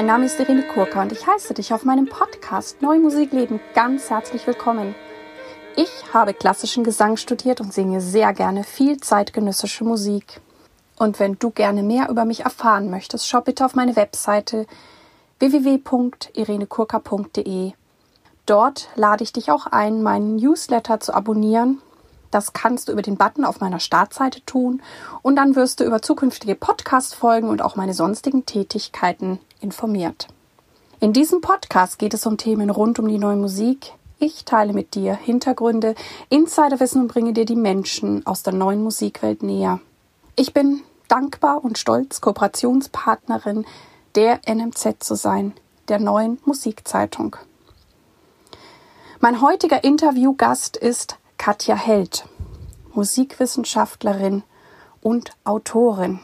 mein Name ist Irene Kurka und ich heiße dich auf meinem Podcast Neue Musik leben ganz herzlich willkommen. Ich habe klassischen Gesang studiert und singe sehr gerne viel zeitgenössische Musik. Und wenn du gerne mehr über mich erfahren möchtest, schau bitte auf meine Webseite www.irenekurka.de. Dort lade ich dich auch ein, meinen Newsletter zu abonnieren das kannst du über den Button auf meiner Startseite tun und dann wirst du über zukünftige Podcast-Folgen und auch meine sonstigen Tätigkeiten informiert. In diesem Podcast geht es um Themen rund um die neue Musik. Ich teile mit dir Hintergründe, Insiderwissen und bringe dir die Menschen aus der neuen Musikwelt näher. Ich bin dankbar und stolz, Kooperationspartnerin der NMZ zu sein, der neuen Musikzeitung. Mein heutiger Interviewgast ist Katja Held, Musikwissenschaftlerin und Autorin.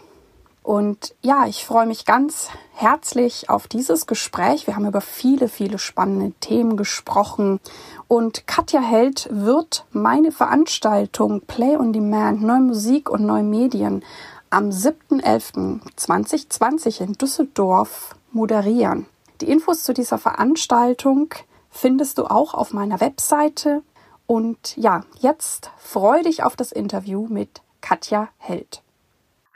Und ja, ich freue mich ganz herzlich auf dieses Gespräch. Wir haben über viele, viele spannende Themen gesprochen. Und Katja Held wird meine Veranstaltung Play on Demand, Neue Musik und Neue Medien am 7.11.2020 in Düsseldorf moderieren. Die Infos zu dieser Veranstaltung findest du auch auf meiner Webseite und ja, jetzt freue dich auf das Interview mit Katja Held.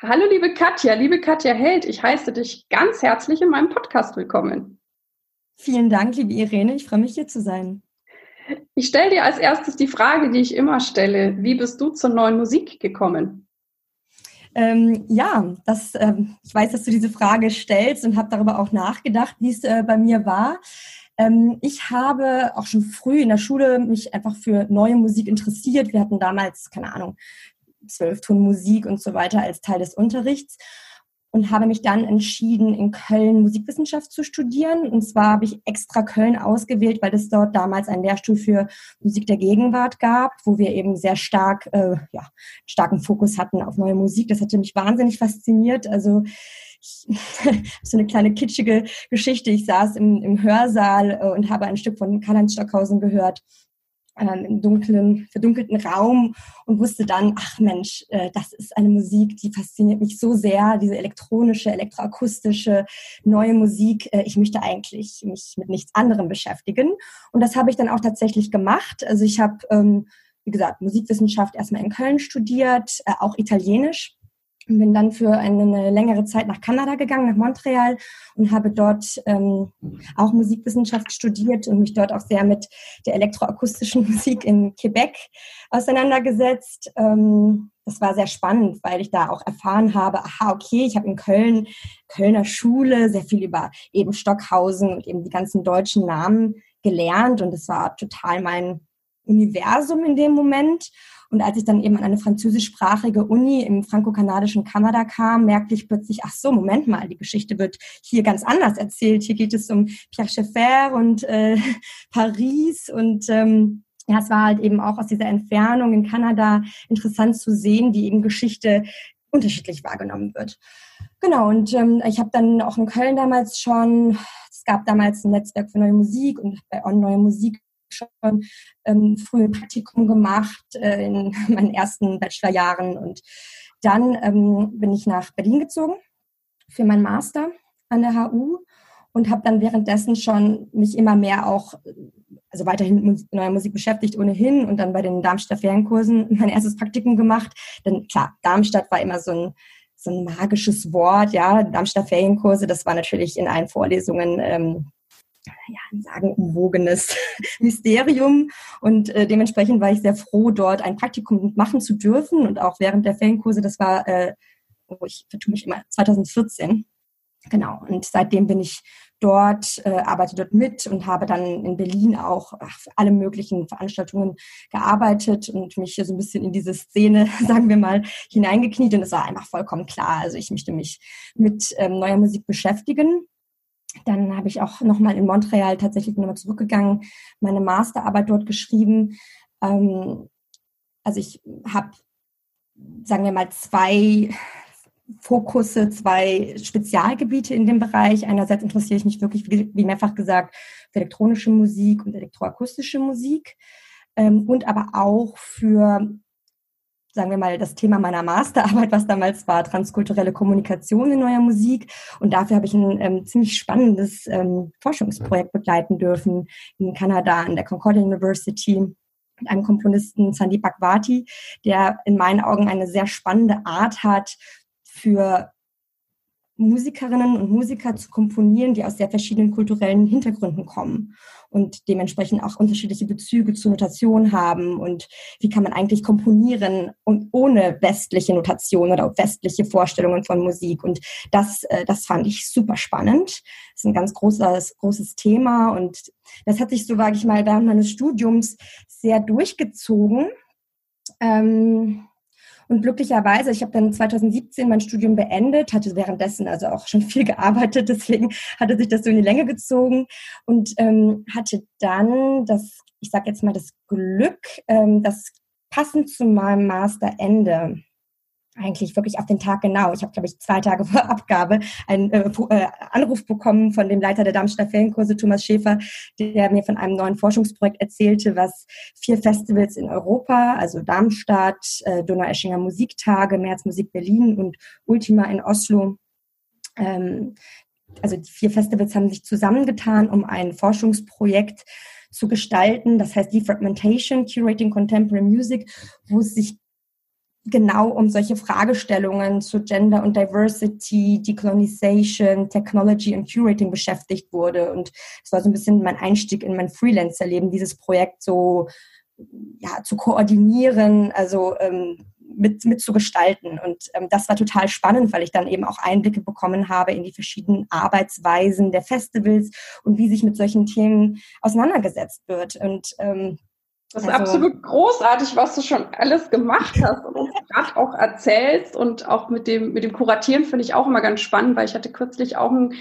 Hallo liebe Katja, liebe Katja Held, ich heiße dich ganz herzlich in meinem Podcast willkommen. Vielen Dank, liebe Irene, ich freue mich hier zu sein. Ich stelle dir als erstes die Frage, die ich immer stelle. Wie bist du zur neuen Musik gekommen? Ähm, ja, das, ähm, ich weiß, dass du diese Frage stellst und habe darüber auch nachgedacht, wie es äh, bei mir war. Ähm, ich habe auch schon früh in der Schule mich einfach für neue Musik interessiert. Wir hatten damals, keine Ahnung, Zwölftonmusik und so weiter als Teil des Unterrichts und habe mich dann entschieden, in Köln Musikwissenschaft zu studieren. Und zwar habe ich extra Köln ausgewählt, weil es dort damals einen Lehrstuhl für Musik der Gegenwart gab, wo wir eben sehr stark, äh, ja, starken Fokus hatten auf neue Musik. Das hatte mich wahnsinnig fasziniert. Also so eine kleine kitschige Geschichte. Ich saß im, im Hörsaal äh, und habe ein Stück von Karl-Heinz Stockhausen gehört ähm, im dunklen, verdunkelten Raum und wusste dann, ach Mensch, äh, das ist eine Musik, die fasziniert mich so sehr, diese elektronische, elektroakustische, neue Musik. Äh, ich möchte eigentlich mich mit nichts anderem beschäftigen. Und das habe ich dann auch tatsächlich gemacht. Also ich habe, ähm, wie gesagt, Musikwissenschaft erstmal in Köln studiert, äh, auch Italienisch und bin dann für eine längere Zeit nach Kanada gegangen, nach Montreal und habe dort ähm, auch Musikwissenschaft studiert und mich dort auch sehr mit der elektroakustischen Musik in Quebec auseinandergesetzt. Ähm, das war sehr spannend, weil ich da auch erfahren habe, aha, okay, ich habe in Köln, Kölner Schule, sehr viel über eben Stockhausen und eben die ganzen deutschen Namen gelernt und es war total mein Universum in dem Moment. Und als ich dann eben an eine französischsprachige Uni im franco-kanadischen Kanada kam, merkte ich plötzlich, ach so, Moment mal, die Geschichte wird hier ganz anders erzählt. Hier geht es um Pierre Schaeffer und äh, Paris und ähm, ja, es war halt eben auch aus dieser Entfernung in Kanada interessant zu sehen, wie eben Geschichte unterschiedlich wahrgenommen wird. Genau, und ähm, ich habe dann auch in Köln damals schon, es gab damals ein Netzwerk für neue Musik und bei On Neue Musik schon ähm, früh ein Praktikum gemacht äh, in meinen ersten Bachelorjahren und dann ähm, bin ich nach Berlin gezogen für meinen Master an der HU und habe dann währenddessen schon mich immer mehr auch, also weiterhin mit neuer Musik beschäftigt ohnehin und dann bei den Darmstädter Ferienkursen mein erstes Praktikum gemacht. Denn klar, Darmstadt war immer so ein so ein magisches Wort, ja, Darmstädter Ferienkurse, das war natürlich in allen Vorlesungen ähm, ja, ein sagenumwogenes Mysterium. Und äh, dementsprechend war ich sehr froh, dort ein Praktikum machen zu dürfen. Und auch während der Ferienkurse, das war, äh, oh, ich vertue mich immer, 2014. Genau. Und seitdem bin ich dort, äh, arbeite dort mit und habe dann in Berlin auch ach, für alle möglichen Veranstaltungen gearbeitet und mich so ein bisschen in diese Szene, sagen wir mal, hineingekniet. Und es war einfach vollkommen klar. Also ich möchte mich mit ähm, neuer Musik beschäftigen dann habe ich auch nochmal in Montreal tatsächlich nochmal zurückgegangen, meine Masterarbeit dort geschrieben. Ähm, also ich habe, sagen wir mal, zwei Fokusse, zwei Spezialgebiete in dem Bereich. Einerseits interessiere ich mich wirklich, wie mehrfach gesagt, für elektronische Musik und elektroakustische Musik ähm, und aber auch für sagen wir mal, das Thema meiner Masterarbeit, was damals war, transkulturelle Kommunikation in neuer Musik. Und dafür habe ich ein ähm, ziemlich spannendes ähm, Forschungsprojekt begleiten dürfen in Kanada an der Concordia University mit einem Komponisten Sandeep Bhagwati, der in meinen Augen eine sehr spannende Art hat, für Musikerinnen und Musiker zu komponieren, die aus sehr verschiedenen kulturellen Hintergründen kommen und dementsprechend auch unterschiedliche Bezüge zur Notation haben und wie kann man eigentlich komponieren und ohne westliche Notation oder westliche Vorstellungen von Musik und das, äh, das fand ich super spannend. Das ist ein ganz großes, großes Thema und das hat sich so, sage ich mal, während meines Studiums sehr durchgezogen. Ähm, und glücklicherweise, ich habe dann 2017 mein Studium beendet, hatte währenddessen also auch schon viel gearbeitet, deswegen hatte sich das so in die Länge gezogen und ähm, hatte dann das, ich sage jetzt mal das Glück, ähm, das passend zu meinem Masterende eigentlich wirklich auf den Tag genau. Ich habe, glaube ich, zwei Tage vor Abgabe einen äh, äh, Anruf bekommen von dem Leiter der Darmstadt Ferienkurse, Thomas Schäfer, der mir von einem neuen Forschungsprojekt erzählte, was vier Festivals in Europa, also Darmstadt, äh, Donaueschinger Musiktage, März Musik Berlin und Ultima in Oslo, ähm, also die vier Festivals haben sich zusammengetan, um ein Forschungsprojekt zu gestalten. Das heißt Defragmentation, Curating Contemporary Music, wo es sich genau um solche Fragestellungen zu Gender und Diversity, Decolonization, Technology und Curating beschäftigt wurde. Und es war so ein bisschen mein Einstieg in mein Freelancer-Leben, dieses Projekt so ja, zu koordinieren, also ähm, mit, mit zu gestalten. Und ähm, das war total spannend, weil ich dann eben auch Einblicke bekommen habe in die verschiedenen Arbeitsweisen der Festivals und wie sich mit solchen Themen auseinandergesetzt wird. Und ähm, das ist also, absolut großartig, was du schon alles gemacht hast und uns gerade auch erzählst. Und auch mit dem, mit dem Kuratieren finde ich auch immer ganz spannend, weil ich hatte kürzlich auch ein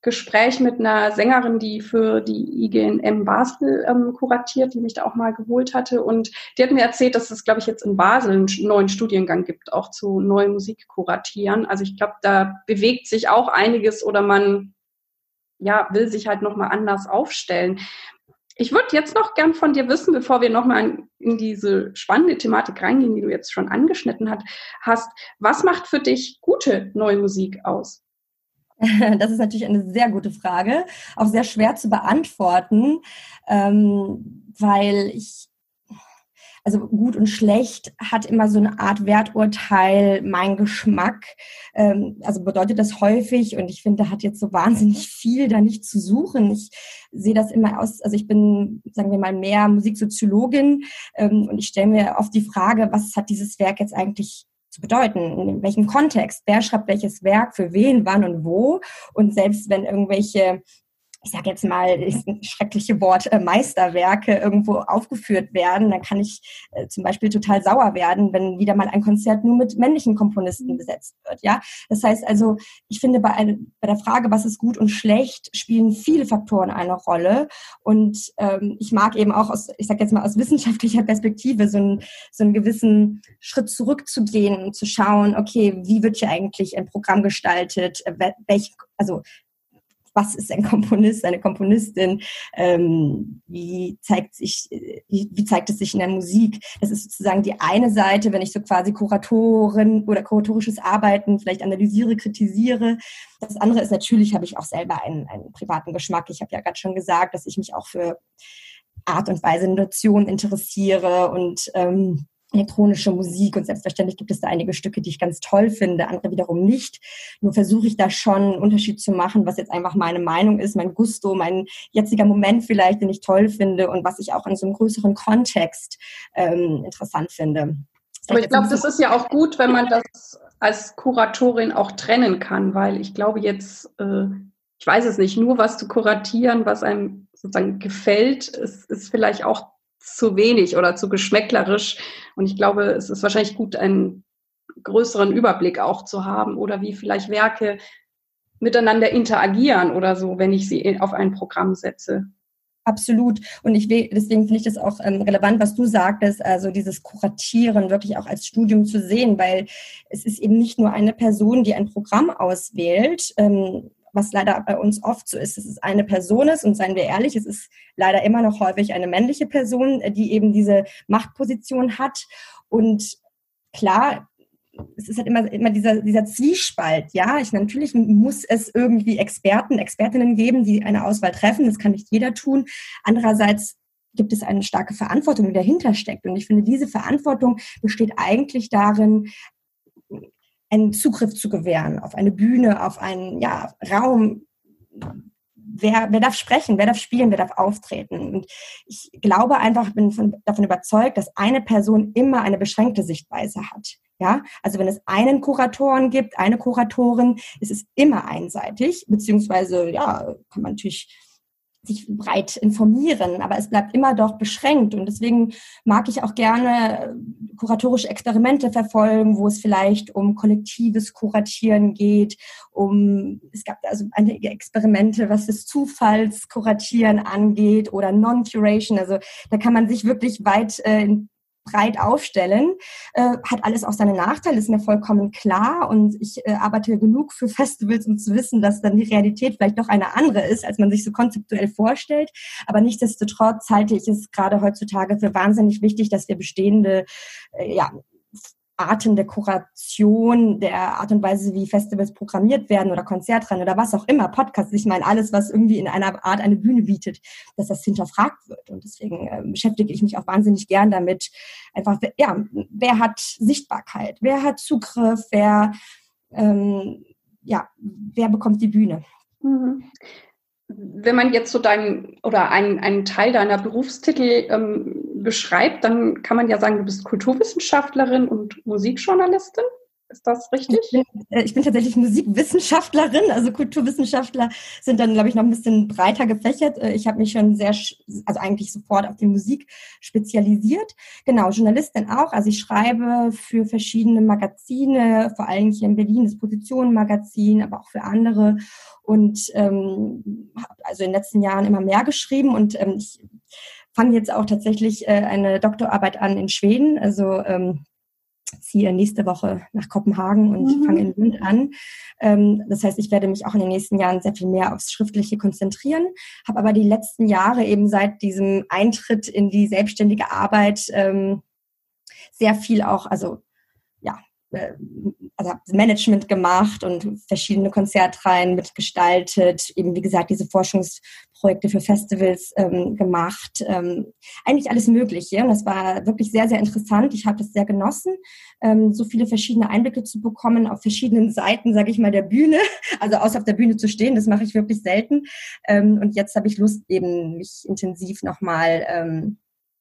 Gespräch mit einer Sängerin, die für die IGNM Basel ähm, kuratiert, die mich da auch mal geholt hatte. Und die hat mir erzählt, dass es, glaube ich, jetzt in Basel einen neuen Studiengang gibt, auch zu neuen Musik kuratieren. Also ich glaube, da bewegt sich auch einiges oder man ja, will sich halt nochmal anders aufstellen. Ich würde jetzt noch gern von dir wissen, bevor wir nochmal in diese spannende Thematik reingehen, die du jetzt schon angeschnitten hast, was macht für dich gute neue Musik aus? Das ist natürlich eine sehr gute Frage, auch sehr schwer zu beantworten, ähm, weil ich also gut und schlecht hat immer so eine Art Werturteil, mein Geschmack. Ähm, also bedeutet das häufig und ich finde, da hat jetzt so wahnsinnig viel da nicht zu suchen. Ich sehe das immer aus, also ich bin, sagen wir mal, mehr Musiksoziologin ähm, und ich stelle mir oft die Frage, was hat dieses Werk jetzt eigentlich zu bedeuten, in welchem Kontext, wer schreibt welches Werk, für wen, wann und wo. Und selbst wenn irgendwelche ich sage jetzt mal, ist ein schreckliche Wort, äh, Meisterwerke irgendwo aufgeführt werden, dann kann ich äh, zum Beispiel total sauer werden, wenn wieder mal ein Konzert nur mit männlichen Komponisten besetzt wird. Ja, das heißt also, ich finde bei, ein, bei der Frage, was ist gut und schlecht, spielen viele Faktoren eine Rolle. Und ähm, ich mag eben auch aus, ich sage jetzt mal aus wissenschaftlicher Perspektive so, ein, so einen gewissen Schritt zurückzugehen und zu schauen, okay, wie wird hier eigentlich ein Programm gestaltet, äh, welche also was ist ein Komponist, eine Komponistin, ähm, wie zeigt sich, wie, wie, zeigt es sich in der Musik. Das ist sozusagen die eine Seite, wenn ich so quasi Kuratorin oder kuratorisches Arbeiten vielleicht analysiere, kritisiere. Das andere ist natürlich, habe ich auch selber einen, einen privaten Geschmack. Ich habe ja gerade schon gesagt, dass ich mich auch für Art und Weise Notation interessiere und ähm, elektronische Musik und selbstverständlich gibt es da einige Stücke, die ich ganz toll finde, andere wiederum nicht. Nur versuche ich da schon einen Unterschied zu machen, was jetzt einfach meine Meinung ist, mein Gusto, mein jetziger Moment vielleicht, den ich toll finde und was ich auch in so einem größeren Kontext ähm, interessant finde. Aber ich glaube, das ist ja auch gut, wenn man das als Kuratorin auch trennen kann, weil ich glaube jetzt, äh, ich weiß es nicht, nur was zu kuratieren, was einem sozusagen gefällt, ist, ist vielleicht auch zu wenig oder zu geschmäcklerisch. Und ich glaube, es ist wahrscheinlich gut, einen größeren Überblick auch zu haben oder wie vielleicht Werke miteinander interagieren oder so, wenn ich sie auf ein Programm setze. Absolut. Und ich will, deswegen finde ich das auch ähm, relevant, was du sagtest, also dieses Kuratieren wirklich auch als Studium zu sehen, weil es ist eben nicht nur eine Person, die ein Programm auswählt, ähm, was leider bei uns oft so ist, dass es eine Person ist und seien wir ehrlich, es ist leider immer noch häufig eine männliche Person, äh, die eben diese Machtposition hat und klar, es ist halt immer, immer dieser, dieser Zwiespalt, ja. Ich, natürlich muss es irgendwie Experten, Expertinnen geben, die eine Auswahl treffen. Das kann nicht jeder tun. Andererseits gibt es eine starke Verantwortung, die dahinter steckt. Und ich finde, diese Verantwortung besteht eigentlich darin, einen Zugriff zu gewähren auf eine Bühne, auf einen ja, Raum. Wer, wer darf sprechen, wer darf spielen, wer darf auftreten? Und ich glaube einfach, bin von, davon überzeugt, dass eine Person immer eine beschränkte Sichtweise hat. Ja, also wenn es einen Kuratoren gibt, eine Kuratorin, ist es immer einseitig, beziehungsweise ja, kann man natürlich sich breit informieren, aber es bleibt immer doch beschränkt. Und deswegen mag ich auch gerne äh, kuratorische Experimente verfolgen, wo es vielleicht um kollektives Kuratieren geht, um, es gab also einige Experimente, was das Zufallskuratieren angeht oder Non-Curation. Also da kann man sich wirklich weit äh, breit aufstellen. Äh, hat alles auch seine Nachteile, ist mir vollkommen klar. Und ich äh, arbeite genug für Festivals, um zu wissen, dass dann die Realität vielleicht doch eine andere ist, als man sich so konzeptuell vorstellt. Aber nichtsdestotrotz halte ich es gerade heutzutage für wahnsinnig wichtig, dass wir bestehende äh, ja, Arten der Kuration, der Art und Weise, wie Festivals programmiert werden oder Konzertrennen oder was auch immer, Podcasts, ich meine alles, was irgendwie in einer Art eine Bühne bietet, dass das hinterfragt wird. Und deswegen äh, beschäftige ich mich auch wahnsinnig gern damit. Einfach, ja, wer hat Sichtbarkeit? Wer hat Zugriff? Wer, ähm, ja, wer bekommt die Bühne? Mhm wenn man jetzt so deinen oder einen, einen Teil deiner Berufstitel ähm, beschreibt, dann kann man ja sagen, du bist Kulturwissenschaftlerin und Musikjournalistin. Ist das richtig? Ich bin, äh, ich bin, tatsächlich Musikwissenschaftlerin. Also Kulturwissenschaftler sind dann, glaube ich, noch ein bisschen breiter gefächert. Äh, ich habe mich schon sehr, also eigentlich sofort auf die Musik spezialisiert. Genau, Journalistin auch. Also ich schreibe für verschiedene Magazine, vor allem hier in Berlin das Positionen-Magazin, aber auch für andere. Und ähm, habe also in den letzten Jahren immer mehr geschrieben und ähm, ich fange jetzt auch tatsächlich äh, eine Doktorarbeit an in Schweden. Also ähm, ziehe nächste Woche nach Kopenhagen und mhm. fange in Lund an. Ähm, das heißt, ich werde mich auch in den nächsten Jahren sehr viel mehr aufs Schriftliche konzentrieren, habe aber die letzten Jahre eben seit diesem Eintritt in die selbstständige Arbeit ähm, sehr viel auch, also also habe Management gemacht und verschiedene Konzertreihen mitgestaltet, eben wie gesagt diese Forschungsprojekte für Festivals ähm, gemacht, ähm, eigentlich alles Mögliche. Und das war wirklich sehr, sehr interessant. Ich habe das sehr genossen, ähm, so viele verschiedene Einblicke zu bekommen auf verschiedenen Seiten, sage ich mal, der Bühne. Also außer auf der Bühne zu stehen, das mache ich wirklich selten. Ähm, und jetzt habe ich Lust, eben mich intensiv nochmal ähm,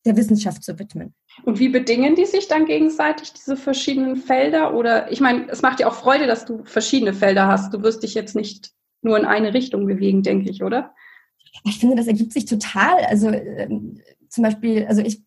der Wissenschaft zu widmen. Und wie bedingen die sich dann gegenseitig, diese verschiedenen Felder? Oder ich meine, es macht dir auch Freude, dass du verschiedene Felder hast. Du wirst dich jetzt nicht nur in eine Richtung bewegen, denke ich, oder? Ich finde, das ergibt sich total. Also ähm, zum Beispiel, also ich,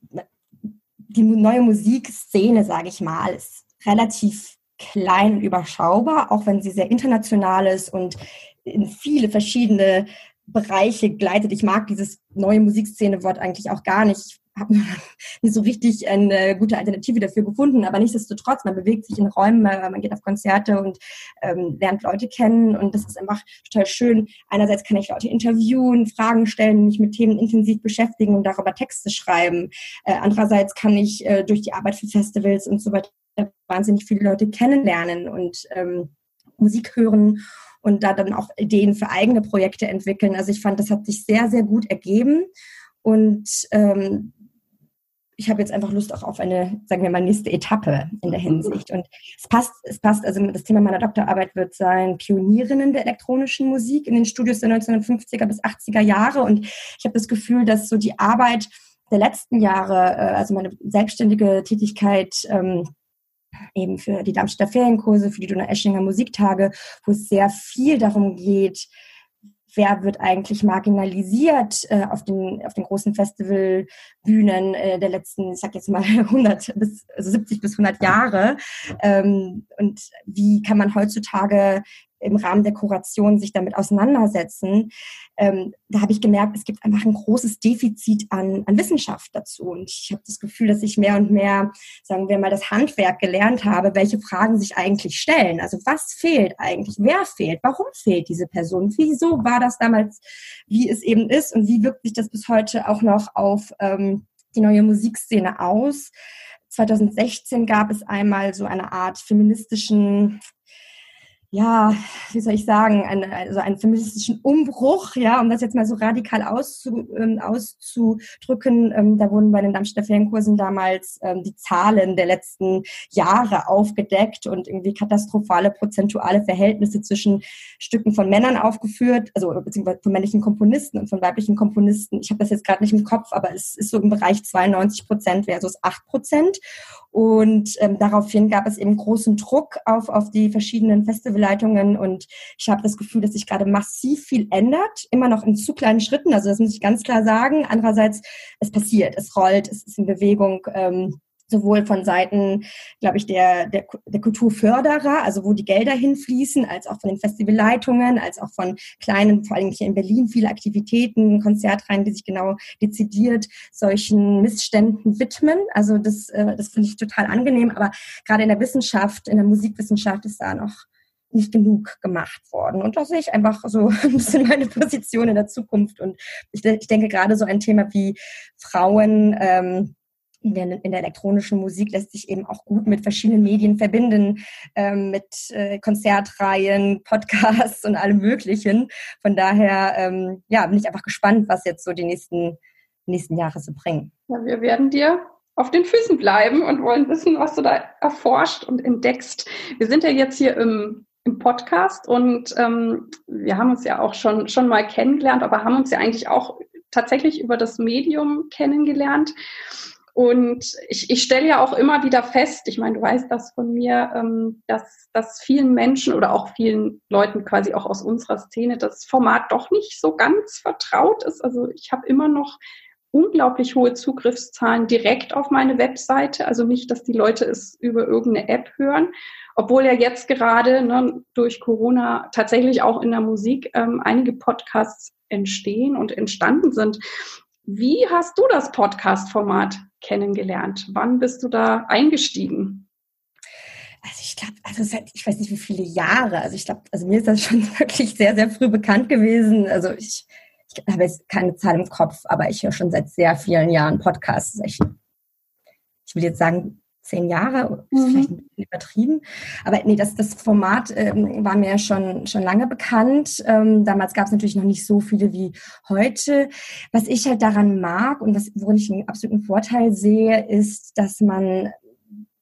die neue Musikszene, sage ich mal, ist relativ klein und überschaubar, auch wenn sie sehr international ist und in viele verschiedene Bereiche gleitet. Ich mag dieses neue Musikszene-Wort eigentlich auch gar nicht. Habe nicht so richtig eine gute Alternative dafür gefunden, aber nichtsdestotrotz, man bewegt sich in Räumen, man geht auf Konzerte und ähm, lernt Leute kennen und das ist einfach total schön. Einerseits kann ich Leute interviewen, Fragen stellen, mich mit Themen intensiv beschäftigen und darüber Texte schreiben. Äh, andererseits kann ich äh, durch die Arbeit für Festivals und so weiter wahnsinnig viele Leute kennenlernen und ähm, Musik hören und da dann auch Ideen für eigene Projekte entwickeln. Also ich fand, das hat sich sehr, sehr gut ergeben. Und ähm, ich habe jetzt einfach Lust auch auf eine, sagen wir mal, nächste Etappe in der Hinsicht. Und es passt, es passt, also das Thema meiner Doktorarbeit wird sein Pionierinnen der elektronischen Musik in den Studios der 1950er bis 80er Jahre. Und ich habe das Gefühl, dass so die Arbeit der letzten Jahre, äh, also meine selbstständige Tätigkeit, ähm, eben für die Darmstädter Ferienkurse, für die Donau-Eschinger Musiktage, wo es sehr viel darum geht, wer wird eigentlich marginalisiert äh, auf, den, auf den großen Festivalbühnen äh, der letzten, ich sag jetzt mal 100 bis also 70 bis 100 Jahre? Ähm, und wie kann man heutzutage im Rahmen der Kuration sich damit auseinandersetzen, ähm, da habe ich gemerkt, es gibt einfach ein großes Defizit an, an Wissenschaft dazu. Und ich habe das Gefühl, dass ich mehr und mehr, sagen wir mal, das Handwerk gelernt habe, welche Fragen sich eigentlich stellen. Also was fehlt eigentlich? Wer fehlt? Warum fehlt diese Person? Wieso war das damals, wie es eben ist? Und wie wirkt sich das bis heute auch noch auf ähm, die neue Musikszene aus? 2016 gab es einmal so eine Art feministischen ja, wie soll ich sagen, eine, also einen feministischen Umbruch, ja, um das jetzt mal so radikal auszu, ähm, auszudrücken. Ähm, da wurden bei den Darmstädter Ferienkursen damals ähm, die Zahlen der letzten Jahre aufgedeckt und irgendwie katastrophale prozentuale Verhältnisse zwischen Stücken von Männern aufgeführt, also beziehungsweise von männlichen Komponisten und von weiblichen Komponisten. Ich habe das jetzt gerade nicht im Kopf, aber es ist so im Bereich 92 Prozent versus 8 Prozent. Und ähm, daraufhin gab es eben großen Druck auf, auf die verschiedenen Festivalleitungen und ich habe das Gefühl, dass sich gerade massiv viel ändert, immer noch in zu kleinen Schritten. Also das muss ich ganz klar sagen. Andererseits, es passiert, es rollt, es ist in Bewegung. Ähm, sowohl von Seiten, glaube ich, der, der, der Kulturförderer, also wo die Gelder hinfließen, als auch von den Festivalleitungen, als auch von kleinen, vor allem hier in Berlin, viele Aktivitäten, Konzertreihen, die sich genau dezidiert solchen Missständen widmen. Also das, äh, das finde ich total angenehm. Aber gerade in der Wissenschaft, in der Musikwissenschaft ist da noch nicht genug gemacht worden. Und da sehe ich einfach so ein bisschen meine Position in der Zukunft. Und ich, ich denke gerade so ein Thema wie Frauen, ähm, in der, in der elektronischen Musik lässt sich eben auch gut mit verschiedenen Medien verbinden, ähm, mit äh, Konzertreihen, Podcasts und allem Möglichen. Von daher, ähm, ja, bin ich einfach gespannt, was jetzt so die nächsten, nächsten Jahre so bringen. Ja, wir werden dir auf den Füßen bleiben und wollen wissen, was du da erforscht und entdeckst. Wir sind ja jetzt hier im, im Podcast und ähm, wir haben uns ja auch schon, schon mal kennengelernt, aber haben uns ja eigentlich auch tatsächlich über das Medium kennengelernt. Und ich, ich stelle ja auch immer wieder fest, ich meine, du weißt das von mir, ähm, dass, dass vielen Menschen oder auch vielen Leuten quasi auch aus unserer Szene das Format doch nicht so ganz vertraut ist. Also ich habe immer noch unglaublich hohe Zugriffszahlen direkt auf meine Webseite. Also nicht, dass die Leute es über irgendeine App hören, obwohl ja jetzt gerade ne, durch Corona tatsächlich auch in der Musik ähm, einige Podcasts entstehen und entstanden sind. Wie hast du das Podcast-Format kennengelernt? Wann bist du da eingestiegen? Also ich glaube, also seit, ich weiß nicht wie viele Jahre. Also ich glaube, also mir ist das schon wirklich sehr, sehr früh bekannt gewesen. Also ich, ich habe jetzt keine Zahl im Kopf, aber ich höre schon seit sehr vielen Jahren Podcasts. Ich, ich will jetzt sagen, zehn Jahre, mhm. vielleicht ein bisschen übertrieben. Aber nee, das, das Format ähm, war mir schon, schon lange bekannt. Ähm, damals gab es natürlich noch nicht so viele wie heute. Was ich halt daran mag und was, worin ich einen absoluten Vorteil sehe, ist, dass man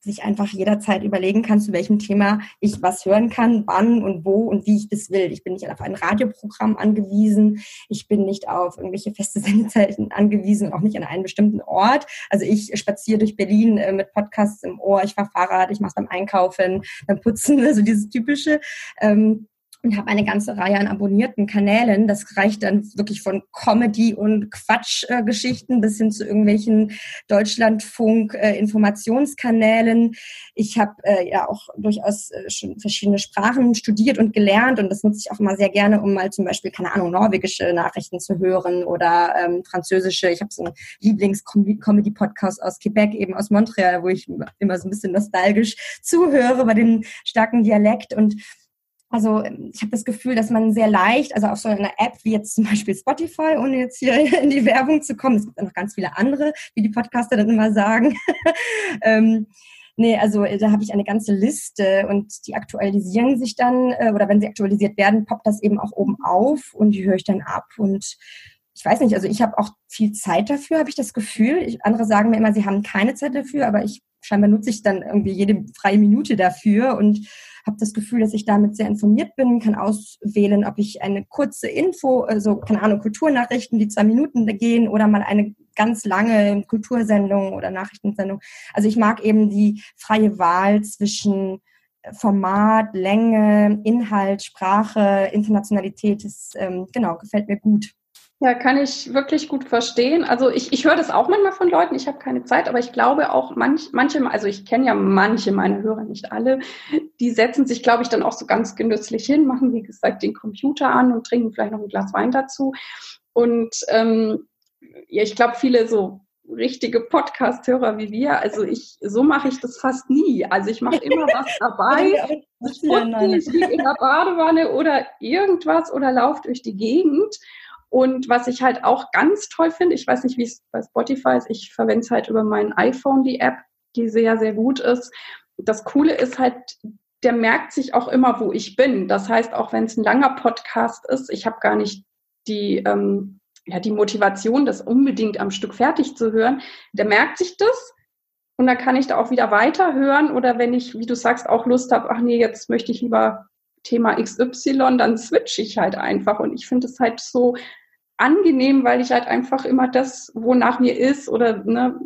sich einfach jederzeit überlegen kann, zu welchem Thema ich was hören kann, wann und wo und wie ich das will. Ich bin nicht auf ein Radioprogramm angewiesen, ich bin nicht auf irgendwelche feste Sendezeiten angewiesen, auch nicht an einen bestimmten Ort. Also ich spaziere durch Berlin äh, mit Podcasts im Ohr, ich fahre Fahrrad, ich mache beim Einkaufen, beim Putzen, also dieses typische. Ähm, und habe eine ganze Reihe an abonnierten Kanälen. Das reicht dann wirklich von Comedy und Quatschgeschichten äh, bis hin zu irgendwelchen Deutschlandfunk-Informationskanälen. Äh, ich habe äh, ja auch durchaus äh, schon verschiedene Sprachen studiert und gelernt und das nutze ich auch immer sehr gerne, um mal zum Beispiel, keine Ahnung, norwegische Nachrichten zu hören oder ähm, französische. Ich habe so einen Lieblings-Comedy-Podcast aus Quebec, eben aus Montreal, wo ich immer so ein bisschen nostalgisch zuhöre bei dem starken Dialekt und also ich habe das Gefühl, dass man sehr leicht, also auf so einer App wie jetzt zum Beispiel Spotify, ohne jetzt hier in die Werbung zu kommen, es gibt auch noch ganz viele andere, wie die Podcaster dann immer sagen. ähm, nee, also da habe ich eine ganze Liste und die aktualisieren sich dann, äh, oder wenn sie aktualisiert werden, poppt das eben auch oben auf und die höre ich dann ab und ich weiß nicht, also ich habe auch viel Zeit dafür, habe ich das Gefühl. Ich, andere sagen mir immer, sie haben keine Zeit dafür, aber ich scheinbar nutze ich dann irgendwie jede freie Minute dafür und habe das Gefühl, dass ich damit sehr informiert bin, kann auswählen, ob ich eine kurze Info, also keine Ahnung, Kulturnachrichten, die zwei Minuten gehen oder mal eine ganz lange Kultursendung oder Nachrichtensendung. Also ich mag eben die freie Wahl zwischen Format, Länge, Inhalt, Sprache, Internationalität. Das ähm, genau gefällt mir gut. Ja, kann ich wirklich gut verstehen. Also ich, ich höre das auch manchmal von Leuten, ich habe keine Zeit, aber ich glaube auch manch, manche, also ich kenne ja manche meiner Hörer, nicht alle, die setzen sich, glaube ich, dann auch so ganz genüsslich hin, machen, wie gesagt, den Computer an und trinken vielleicht noch ein Glas Wein dazu. Und ähm, ja, ich glaube, viele so richtige Podcast-Hörer wie wir, also ich, so mache ich das fast nie. Also ich mache immer was dabei. Ich, ich liege in der Badewanne oder irgendwas oder laufe durch die Gegend. Und was ich halt auch ganz toll finde, ich weiß nicht, wie es bei Spotify ist, ich verwende es halt über mein iPhone, die App, die sehr, sehr gut ist. Das Coole ist halt, der merkt sich auch immer, wo ich bin. Das heißt, auch wenn es ein langer Podcast ist, ich habe gar nicht die, ähm, ja, die Motivation, das unbedingt am Stück fertig zu hören. Der merkt sich das und dann kann ich da auch wieder weiterhören oder wenn ich, wie du sagst, auch Lust habe, ach nee, jetzt möchte ich lieber Thema XY, dann switche ich halt einfach und ich finde es halt so angenehm, weil ich halt einfach immer das, wonach mir ist oder ne,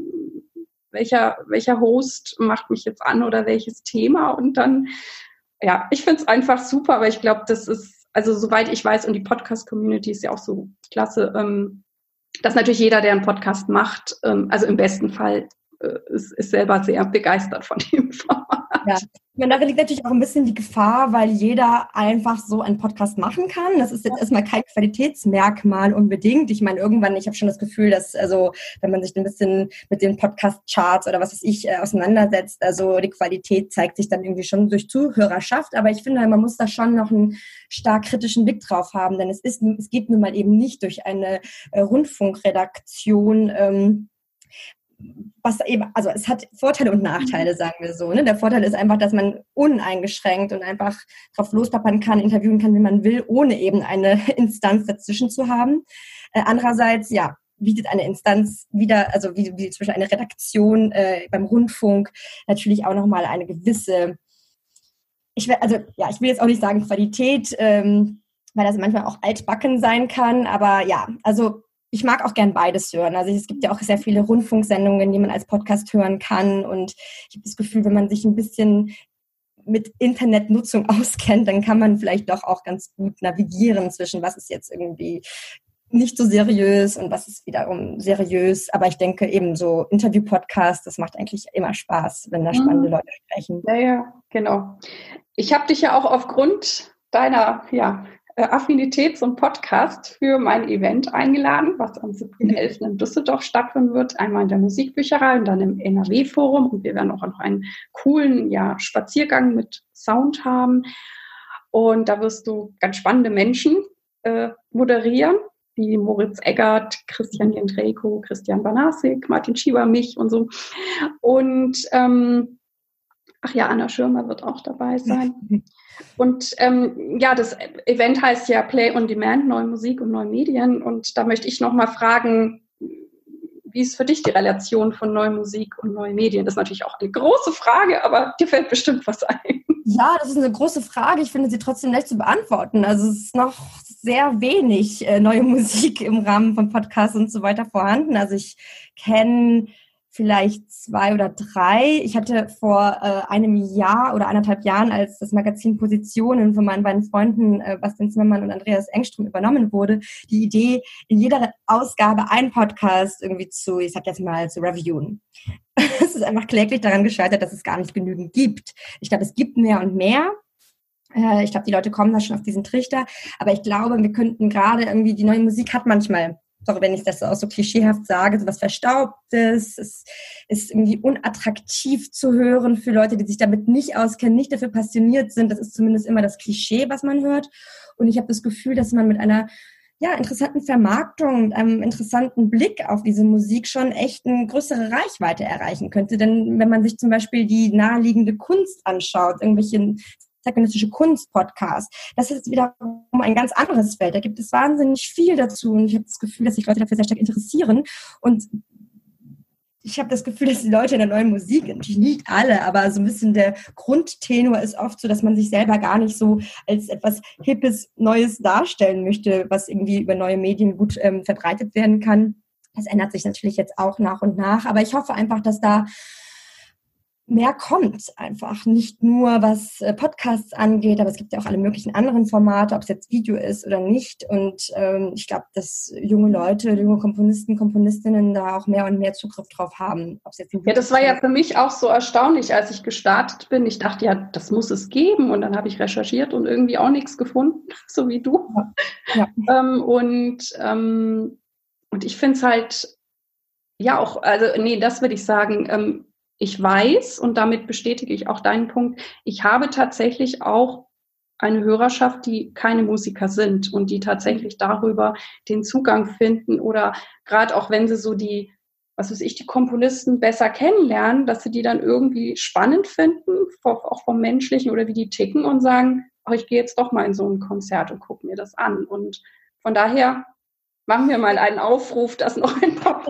welcher, welcher Host macht mich jetzt an oder welches Thema und dann, ja, ich finde es einfach super, aber ich glaube, das ist, also soweit ich weiß und die Podcast-Community ist ja auch so klasse, ähm, dass natürlich jeder, der einen Podcast macht, ähm, also im besten Fall äh, ist, ist selber sehr begeistert von dem Format. Ja. Und darin liegt natürlich auch ein bisschen die Gefahr, weil jeder einfach so einen Podcast machen kann. Das ist jetzt erstmal kein Qualitätsmerkmal unbedingt. Ich meine, irgendwann, ich habe schon das Gefühl, dass, also, wenn man sich ein bisschen mit den Podcast-Charts oder was weiß ich äh, auseinandersetzt, also die Qualität zeigt sich dann irgendwie schon durch Zuhörerschaft. Aber ich finde, man muss da schon noch einen stark kritischen Blick drauf haben, denn es ist, es geht nun mal eben nicht durch eine äh, Rundfunkredaktion. Ähm, was eben, also es hat Vorteile und Nachteile, mhm. sagen wir so. Ne? Der Vorteil ist einfach, dass man uneingeschränkt und einfach drauf lospappern kann, interviewen kann, wie man will, ohne eben eine Instanz dazwischen zu haben. Äh, andererseits, ja, bietet eine Instanz wieder, also wie, wie zum Beispiel eine Redaktion äh, beim Rundfunk natürlich auch nochmal eine gewisse, ich will, also ja, ich will jetzt auch nicht sagen Qualität, ähm, weil das manchmal auch altbacken sein kann, aber ja, also ich mag auch gern beides hören. Also es gibt ja auch sehr viele Rundfunksendungen, die man als Podcast hören kann. Und ich habe das Gefühl, wenn man sich ein bisschen mit Internetnutzung auskennt, dann kann man vielleicht doch auch ganz gut navigieren zwischen was ist jetzt irgendwie nicht so seriös und was ist wiederum seriös. Aber ich denke eben so Interview-Podcast, das macht eigentlich immer Spaß, wenn da spannende mhm. Leute sprechen. Ja, ja, genau. Ich habe dich ja auch aufgrund deiner ja, Affinität zum Podcast für mein Event eingeladen, was am 7.11. in Düsseldorf stattfinden wird. Einmal in der Musikbücherei und dann im NRW-Forum. Und wir werden auch noch einen coolen ja, Spaziergang mit Sound haben. Und da wirst du ganz spannende Menschen äh, moderieren, wie Moritz Eggert, Christian Jendreko, Christian Banasik, Martin Schieber, mich und so. Und ähm, ach ja, Anna Schirmer wird auch dabei sein. Und ähm, ja, das Event heißt ja Play on Demand, neue Musik und neue Medien. Und da möchte ich nochmal fragen, wie ist für dich die Relation von neue Musik und neue Medien? Das ist natürlich auch eine große Frage, aber dir fällt bestimmt was ein. Ja, das ist eine große Frage. Ich finde sie trotzdem leicht zu beantworten. Also es ist noch sehr wenig äh, neue Musik im Rahmen von Podcasts und so weiter vorhanden. Also ich kenne vielleicht zwei oder drei. Ich hatte vor äh, einem Jahr oder anderthalb Jahren, als das Magazin Positionen von meinen beiden Freunden äh, Bastian Zimmermann und Andreas Engström übernommen wurde, die Idee, in jeder Ausgabe einen Podcast irgendwie zu, ich sag jetzt mal, zu reviewen. es ist einfach kläglich daran gescheitert, dass es gar nicht genügend gibt. Ich glaube, es gibt mehr und mehr. Äh, ich glaube, die Leute kommen da schon auf diesen Trichter. Aber ich glaube, wir könnten gerade irgendwie, die neue Musik hat manchmal sorry, wenn ich das auch so klischeehaft sage, so was Verstaubtes, es ist irgendwie unattraktiv zu hören für Leute, die sich damit nicht auskennen, nicht dafür passioniert sind. Das ist zumindest immer das Klischee, was man hört. Und ich habe das Gefühl, dass man mit einer ja, interessanten Vermarktung, mit einem interessanten Blick auf diese Musik schon echt eine größere Reichweite erreichen könnte. Denn wenn man sich zum Beispiel die naheliegende Kunst anschaut, irgendwelche zeitgenössische Kunst-Podcast. Das ist wiederum ein ganz anderes Feld. Da gibt es wahnsinnig viel dazu und ich habe das Gefühl, dass sich Leute dafür sehr stark interessieren und ich habe das Gefühl, dass die Leute in der neuen Musik, natürlich nicht alle, aber so ein bisschen der Grundtenor ist oft so, dass man sich selber gar nicht so als etwas Hippes, Neues darstellen möchte, was irgendwie über neue Medien gut ähm, verbreitet werden kann. Das ändert sich natürlich jetzt auch nach und nach, aber ich hoffe einfach, dass da mehr kommt einfach. Nicht nur was äh, Podcasts angeht, aber es gibt ja auch alle möglichen anderen Formate, ob es jetzt Video ist oder nicht. Und ähm, ich glaube, dass junge Leute, junge Komponisten, Komponistinnen da auch mehr und mehr Zugriff drauf haben. Ob es jetzt ja, das war ja für mich auch so erstaunlich, als ich gestartet bin. Ich dachte ja, das muss es geben. Und dann habe ich recherchiert und irgendwie auch nichts gefunden, so wie du. Ja. ja. ähm, und, ähm, und ich finde es halt, ja auch, also nee, das würde ich sagen, ähm, ich weiß, und damit bestätige ich auch deinen Punkt, ich habe tatsächlich auch eine Hörerschaft, die keine Musiker sind und die tatsächlich darüber den Zugang finden oder gerade auch wenn sie so die, was weiß ich, die Komponisten besser kennenlernen, dass sie die dann irgendwie spannend finden, auch vom Menschlichen oder wie die ticken und sagen, oh, ich gehe jetzt doch mal in so ein Konzert und gucke mir das an. Und von daher machen wir mal einen Aufruf, dass noch ein paar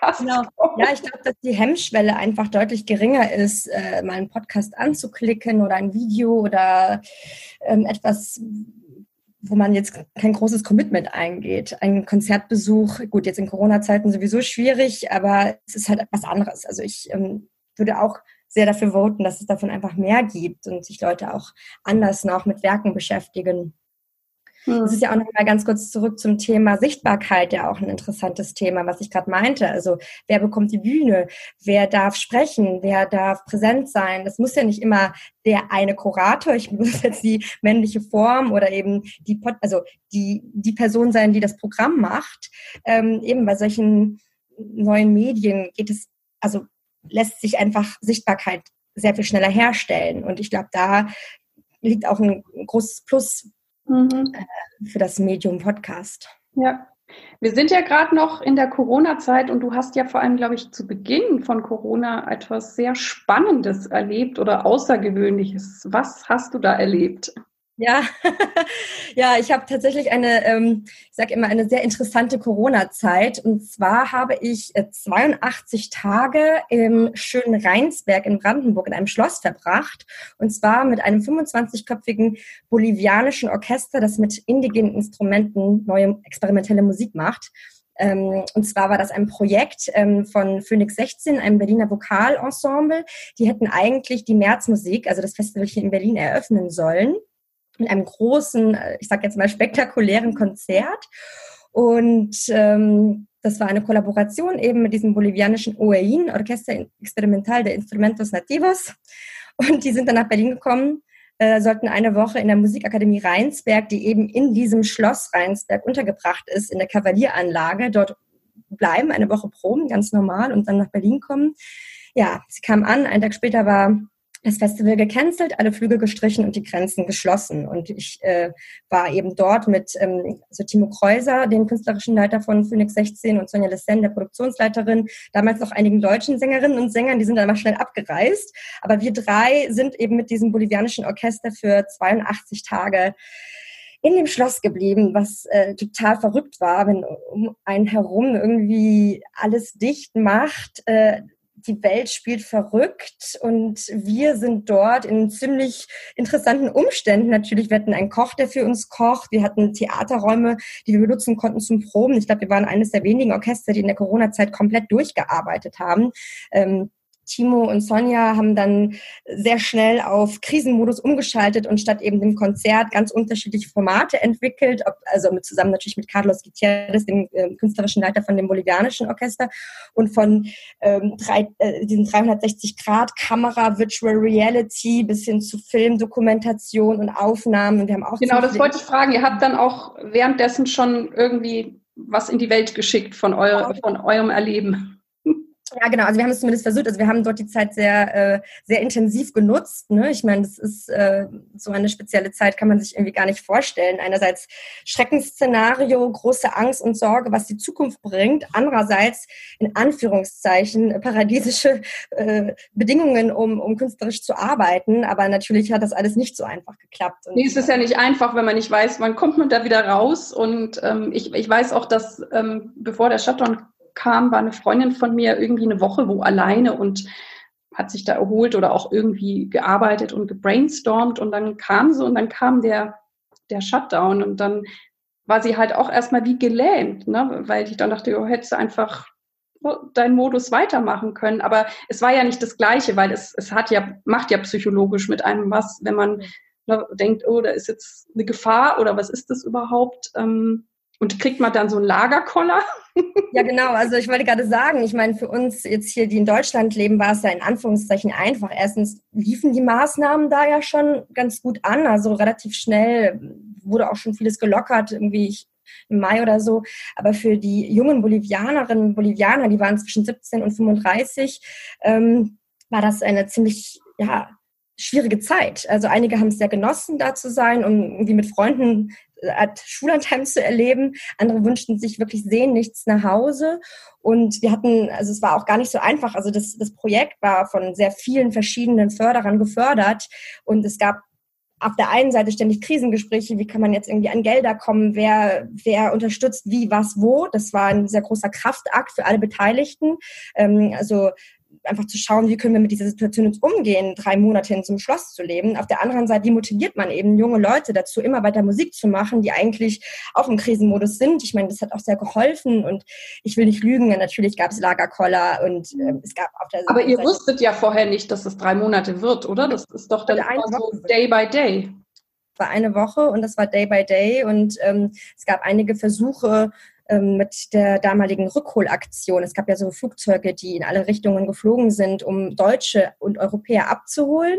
Podcasts genau. Ja, ich glaube, dass die Hemmschwelle einfach deutlich geringer ist, äh, mal einen Podcast anzuklicken oder ein Video oder ähm, etwas, wo man jetzt kein großes Commitment eingeht. Ein Konzertbesuch, gut, jetzt in Corona-Zeiten sowieso schwierig, aber es ist halt etwas anderes. Also ich ähm, würde auch sehr dafür voten, dass es davon einfach mehr gibt und sich Leute auch anders noch mit Werken beschäftigen. Hm. Das ist ja auch noch mal ganz kurz zurück zum Thema Sichtbarkeit, ja auch ein interessantes Thema, was ich gerade meinte. Also wer bekommt die Bühne? Wer darf sprechen? Wer darf präsent sein? Das muss ja nicht immer der eine Kurator, ich muss jetzt die männliche Form oder eben die, also die, die Person sein, die das Programm macht. Ähm, eben bei solchen neuen Medien geht es, also lässt sich einfach Sichtbarkeit sehr viel schneller herstellen. Und ich glaube, da liegt auch ein großes Plus mhm. Äh, für das Medium Podcast. Ja. Wir sind ja gerade noch in der Corona-Zeit und du hast ja vor allem, glaube ich, zu Beginn von Corona etwas sehr Spannendes erlebt oder Außergewöhnliches. Was hast du da erlebt? Ja, ja, ich habe tatsächlich eine, ähm, ich sage immer, eine sehr interessante Corona-Zeit. Und zwar habe ich 82 äh, Tage im schönen Rheinsberg in Brandenburg in einem Schloss verbracht. Und zwar mit einem 25-köpfigen bolivianischen Orchester, das mit indigenen Instrumenten neue experimentelle Musik macht. Ähm, und zwar war das ein Projekt ähm, von Phoenix 16, einem Berliner Vokalensemble. Die hätten eigentlich die Märzmusik, also das Festival hier in Berlin, eröffnen sollen mit einem großen, äh, ich sage jetzt mal spektakulären Konzert. Und ähm, das war eine Kollaboration eben mit diesem bolivianischen OEIN, Orchester Experimental de Instrumentos Nativos. Und die sind dann nach Berlin gekommen, äh, sollten eine Woche in der Musikakademie Rheinsberg, die eben in diesem Schloss Rheinsberg untergebracht ist, in der Kavalieranlage, dort bleiben, eine Woche proben, ganz normal, und dann nach Berlin kommen. Ja, sie kam an, einen Tag später war das Festival gecancelt, alle Flüge gestrichen und die Grenzen geschlossen. Und ich äh, war eben dort mit ähm, also Timo Kreuser, dem künstlerischen Leiter von Phoenix 16 und Sonja Lessen, der Produktionsleiterin, damals noch einigen deutschen Sängerinnen und Sängern, die sind dann mal schnell abgereist. Aber wir drei sind eben mit diesem bolivianischen Orchester für 82 Tage in dem Schloss geblieben, was äh, total verrückt war, wenn um einen herum irgendwie alles dicht macht. Äh, die Welt spielt verrückt und wir sind dort in ziemlich interessanten Umständen. Natürlich, wir hatten einen Koch, der für uns kocht. Wir hatten Theaterräume, die wir benutzen konnten zum Proben. Ich glaube, wir waren eines der wenigen Orchester, die in der Corona-Zeit komplett durchgearbeitet haben. Ähm, Timo und Sonja haben dann sehr schnell auf Krisenmodus umgeschaltet und statt eben dem Konzert ganz unterschiedliche Formate entwickelt, ob, also mit, zusammen natürlich mit Carlos Gutierrez, dem äh, künstlerischen Leiter von dem bolivianischen Orchester und von ähm, drei, äh, diesen 360-Grad-Kamera, Virtual Reality bis hin zu Filmdokumentation und Aufnahmen. Und wir haben auch genau, das wollte ich fragen. Ihr habt dann auch währenddessen schon irgendwie was in die Welt geschickt von, eure, von eurem Erleben. Ja, genau. Also wir haben es zumindest versucht. Also wir haben dort die Zeit sehr, äh, sehr intensiv genutzt. Ne? Ich meine, das ist äh, so eine spezielle Zeit, kann man sich irgendwie gar nicht vorstellen. Einerseits Schreckensszenario, große Angst und Sorge, was die Zukunft bringt. Andererseits in Anführungszeichen paradiesische äh, Bedingungen, um, um künstlerisch zu arbeiten. Aber natürlich hat das alles nicht so einfach geklappt. Und nee, es ist ja nicht einfach, wenn man nicht weiß, wann kommt man da wieder raus. Und ähm, ich, ich weiß auch, dass ähm, bevor der Shutdown kam, war eine Freundin von mir irgendwie eine Woche wo alleine und hat sich da erholt oder auch irgendwie gearbeitet und gebrainstormt und dann kam sie und dann kam der, der Shutdown und dann war sie halt auch erstmal wie gelähmt, ne? weil ich dann dachte, oh, hättest du einfach deinen Modus weitermachen können. Aber es war ja nicht das Gleiche, weil es, es hat ja, macht ja psychologisch mit einem was, wenn man ne, denkt, oh, da ist jetzt eine Gefahr oder was ist das überhaupt? Ähm, und kriegt man dann so einen Lagerkoller? Ja, genau. Also ich wollte gerade sagen, ich meine, für uns jetzt hier, die in Deutschland leben, war es ja in Anführungszeichen einfach. Erstens liefen die Maßnahmen da ja schon ganz gut an. Also relativ schnell wurde auch schon vieles gelockert, irgendwie im Mai oder so. Aber für die jungen Bolivianerinnen und Bolivianer, die waren zwischen 17 und 35, ähm, war das eine ziemlich, ja, schwierige Zeit. Also einige haben es sehr genossen, da zu sein, um irgendwie mit Freunden Art Schullandheim zu erleben. Andere wünschten sich wirklich sehen nichts nach Hause. Und wir hatten, also es war auch gar nicht so einfach. Also das, das Projekt war von sehr vielen verschiedenen Förderern gefördert und es gab auf der einen Seite ständig Krisengespräche, wie kann man jetzt irgendwie an Gelder kommen, wer, wer unterstützt wie, was, wo. Das war ein sehr großer Kraftakt für alle Beteiligten. Ähm, also einfach zu schauen, wie können wir mit dieser Situation jetzt umgehen, drei Monate in so einem Schloss zu leben. Auf der anderen Seite, wie motiviert man eben junge Leute dazu, immer weiter Musik zu machen, die eigentlich auch im Krisenmodus sind. Ich meine, das hat auch sehr geholfen und ich will nicht lügen, natürlich gab es Lagerkoller und äh, es gab auf der Aber ihr Seite wusstet ja vorher nicht, dass es drei Monate wird, oder? Das ist doch dann so Day by Day war eine Woche und das war Day by Day und ähm, es gab einige Versuche, ähm, mit der damaligen Rückholaktion. Es gab ja so Flugzeuge, die in alle Richtungen geflogen sind, um Deutsche und Europäer abzuholen.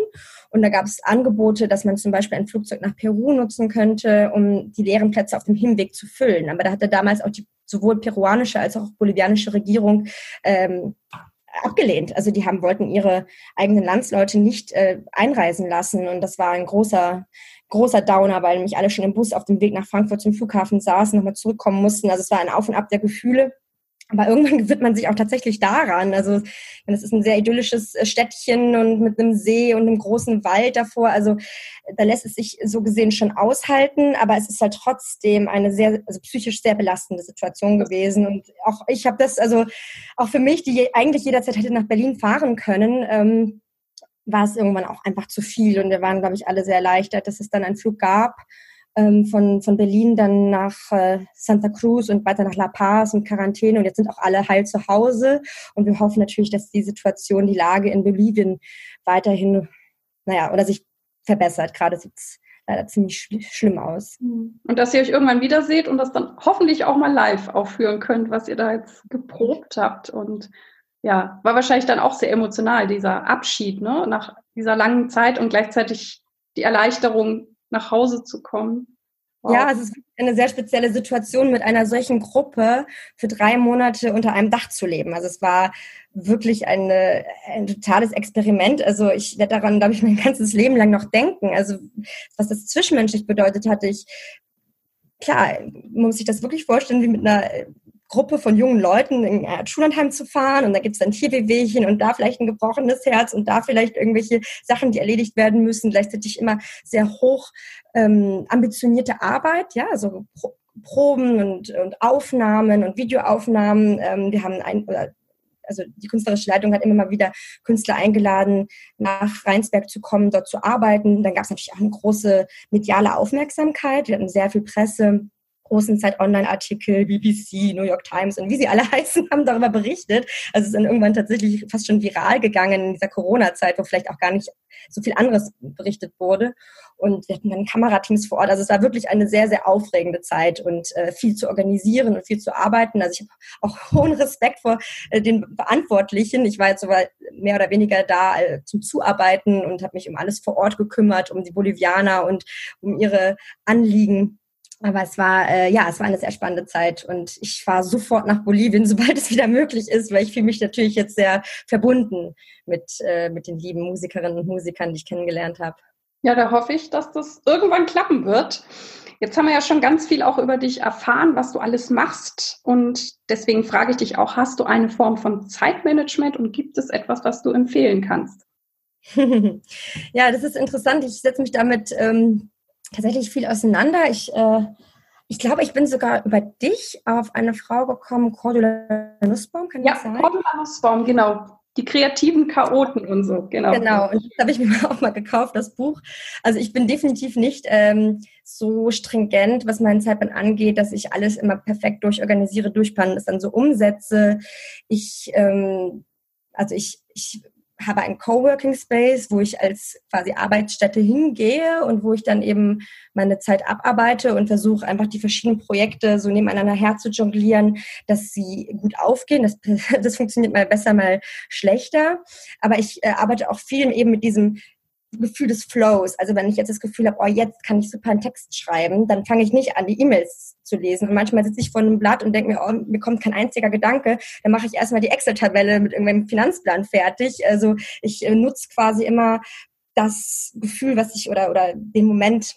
Und da gab es Angebote, dass man zum Beispiel ein Flugzeug nach Peru nutzen könnte, um die leeren Plätze auf dem Hinweg zu füllen. Aber da hatte damals auch die sowohl peruanische als auch bolivianische Regierung ähm, abgelehnt. Also die haben wollten ihre eigenen Landsleute nicht äh, einreisen lassen und das war ein großer großer Downer, weil nämlich alle schon im Bus auf dem Weg nach Frankfurt zum Flughafen saßen, nochmal zurückkommen mussten. Also es war ein Auf und Ab der Gefühle. Aber irgendwann gewinnt man sich auch tatsächlich daran. Also es ist ein sehr idyllisches äh, Städtchen und mit einem See und einem großen Wald davor. Also da lässt es sich so gesehen schon aushalten, aber es ist halt trotzdem eine sehr, also psychisch sehr belastende Situation gewesen. Und auch ich habe das, also auch für mich, die eigentlich jederzeit hätte nach Berlin fahren können, ähm, war es irgendwann auch einfach zu viel. Und wir waren, glaube ich, alle sehr erleichtert, dass es dann einen Flug gab ähm, von, von Berlin dann nach äh, Santa Cruz und weiter nach La Paz und Quarantäne. Und jetzt sind auch alle heil zu Hause. Und wir hoffen natürlich, dass die Situation, die Lage in Bolivien weiterhin, naja, oder sich verbessert. Gerade sieht es leider ziemlich schl schlimm aus. Mhm. Und dass ihr euch irgendwann wieder seht und das dann hoffentlich auch mal live aufführen könnt, was ihr da jetzt geprobt habt. Und ja, war wahrscheinlich dann auch sehr emotional, dieser Abschied, ne? Nach dieser langen Zeit und gleichzeitig die Erleichterung, nach Hause zu kommen. Wow. Ja, es ist eine sehr spezielle Situation, mit einer solchen Gruppe für drei Monate unter einem Dach zu leben. Also es war wirklich eine, ein totales Experiment. Also ich werde daran, glaube ich, mein ganzes Leben lang noch denken. Also was das zwischenmenschlich bedeutet hatte, ich klar, man muss sich das wirklich vorstellen, wie mit einer Gruppe von jungen Leuten in ein Schullandheim zu fahren und da gibt es dann hier Wehwehchen und da vielleicht ein gebrochenes Herz und da vielleicht irgendwelche Sachen, die erledigt werden müssen. Gleichzeitig immer sehr hoch ähm, ambitionierte Arbeit, ja, also Pro Proben und, und Aufnahmen und Videoaufnahmen. Ähm, wir haben ein, also die künstlerische Leitung hat immer mal wieder Künstler eingeladen, nach Rheinsberg zu kommen, dort zu arbeiten. Dann gab es natürlich auch eine große mediale Aufmerksamkeit. Wir hatten sehr viel Presse großen Zeit-Online-Artikel, BBC, New York Times und wie sie alle heißen, haben darüber berichtet. Also es ist dann irgendwann tatsächlich fast schon viral gegangen in dieser Corona-Zeit, wo vielleicht auch gar nicht so viel anderes berichtet wurde. Und wir hatten dann Kamerateams vor Ort. Also es war wirklich eine sehr, sehr aufregende Zeit und äh, viel zu organisieren und viel zu arbeiten. Also ich habe auch hohen Respekt vor äh, den Verantwortlichen. Ich war jetzt sogar mehr oder weniger da äh, zum Zuarbeiten und habe mich um alles vor Ort gekümmert, um die Bolivianer und um ihre Anliegen. Aber es war, äh, ja, es war eine sehr spannende Zeit und ich fahre sofort nach Bolivien, sobald es wieder möglich ist, weil ich fühle mich natürlich jetzt sehr verbunden mit, äh, mit den lieben Musikerinnen und Musikern, die ich kennengelernt habe. Ja, da hoffe ich, dass das irgendwann klappen wird. Jetzt haben wir ja schon ganz viel auch über dich erfahren, was du alles machst. Und deswegen frage ich dich auch, hast du eine Form von Zeitmanagement und gibt es etwas, was du empfehlen kannst? ja, das ist interessant. Ich setze mich damit ähm, tatsächlich viel auseinander. Ich, äh, ich glaube, ich bin sogar über dich auf eine Frau gekommen, Cordula Nussbaum, kann ja, das sein? Ja, Cordula Nussbaum, genau. Die kreativen Chaoten und so, genau. Genau, und das habe ich mir auch mal gekauft, das Buch. Also ich bin definitiv nicht ähm, so stringent, was meinen Zeitplan angeht, dass ich alles immer perfekt durchorganisiere, durchplanen, das dann so umsetze. Ich, ähm, also ich, ich habe einen Coworking Space, wo ich als quasi Arbeitsstätte hingehe und wo ich dann eben meine Zeit abarbeite und versuche einfach die verschiedenen Projekte so nebeneinander her zu jonglieren, dass sie gut aufgehen. Das, das funktioniert mal besser, mal schlechter. Aber ich äh, arbeite auch viel eben mit diesem Gefühl des Flows. Also wenn ich jetzt das Gefühl habe, oh, jetzt kann ich super einen Text schreiben, dann fange ich nicht an, die E-Mails zu lesen. Und manchmal sitze ich vor einem Blatt und denke mir, oh, mir kommt kein einziger Gedanke. Dann mache ich erstmal die Excel-Tabelle mit irgendeinem Finanzplan fertig. Also ich äh, nutze quasi immer das Gefühl, was ich oder, oder den Moment,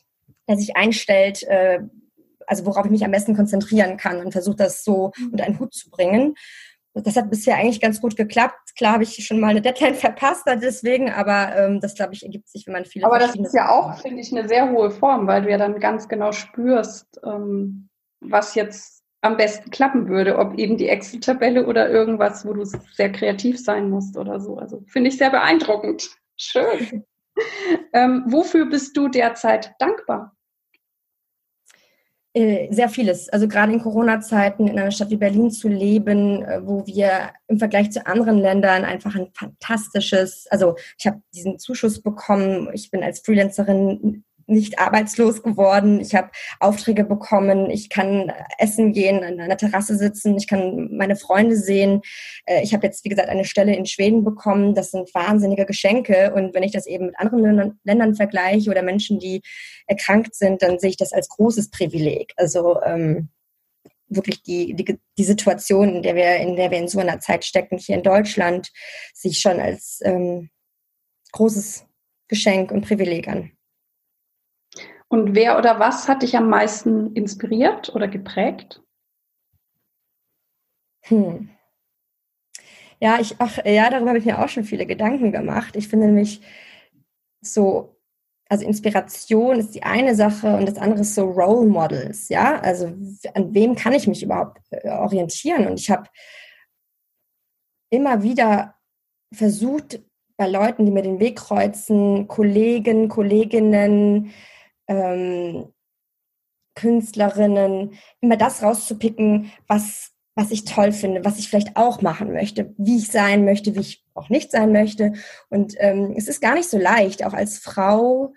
der sich einstellt, äh, also worauf ich mich am besten konzentrieren kann und versuche das so mhm. unter einen Hut zu bringen. Das hat bisher eigentlich ganz gut geklappt. Klar habe ich schon mal eine Deadline verpasst deswegen, aber ähm, das, glaube ich, ergibt sich, wenn man viele Aber das ist ja auch, finde ich, eine sehr hohe Form, weil du ja dann ganz genau spürst, ähm, was jetzt am besten klappen würde, ob eben die Excel-Tabelle oder irgendwas, wo du sehr kreativ sein musst oder so. Also finde ich sehr beeindruckend. Schön. ähm, wofür bist du derzeit dankbar? Äh, sehr vieles. Also gerade in Corona-Zeiten in einer Stadt wie Berlin zu leben, äh, wo wir im Vergleich zu anderen Ländern einfach ein fantastisches, also ich habe diesen Zuschuss bekommen. Ich bin als Freelancerin nicht arbeitslos geworden. Ich habe Aufträge bekommen. Ich kann essen gehen, an einer Terrasse sitzen. Ich kann meine Freunde sehen. Äh, ich habe jetzt, wie gesagt, eine Stelle in Schweden bekommen. Das sind wahnsinnige Geschenke. Und wenn ich das eben mit anderen Ländern vergleiche oder Menschen, die erkrankt sind, dann sehe ich das als großes Privileg. Also ähm, wirklich die, die, die Situation, in der wir in der wir in so einer Zeit stecken hier in Deutschland, sich schon als ähm, großes Geschenk und Privileg an. Und wer oder was hat dich am meisten inspiriert oder geprägt? Hm. Ja, ich, ach, ja, darüber habe ich mir auch schon viele Gedanken gemacht. Ich finde nämlich so, also Inspiration ist die eine Sache und das andere ist so Role Models, ja. Also an wem kann ich mich überhaupt äh, orientieren? Und ich habe immer wieder versucht, bei Leuten, die mir den Weg kreuzen, Kollegen, Kolleginnen, ähm, Künstlerinnen, immer das rauszupicken, was, was ich toll finde, was ich vielleicht auch machen möchte, wie ich sein möchte, wie ich auch nicht sein möchte. Und ähm, es ist gar nicht so leicht, auch als Frau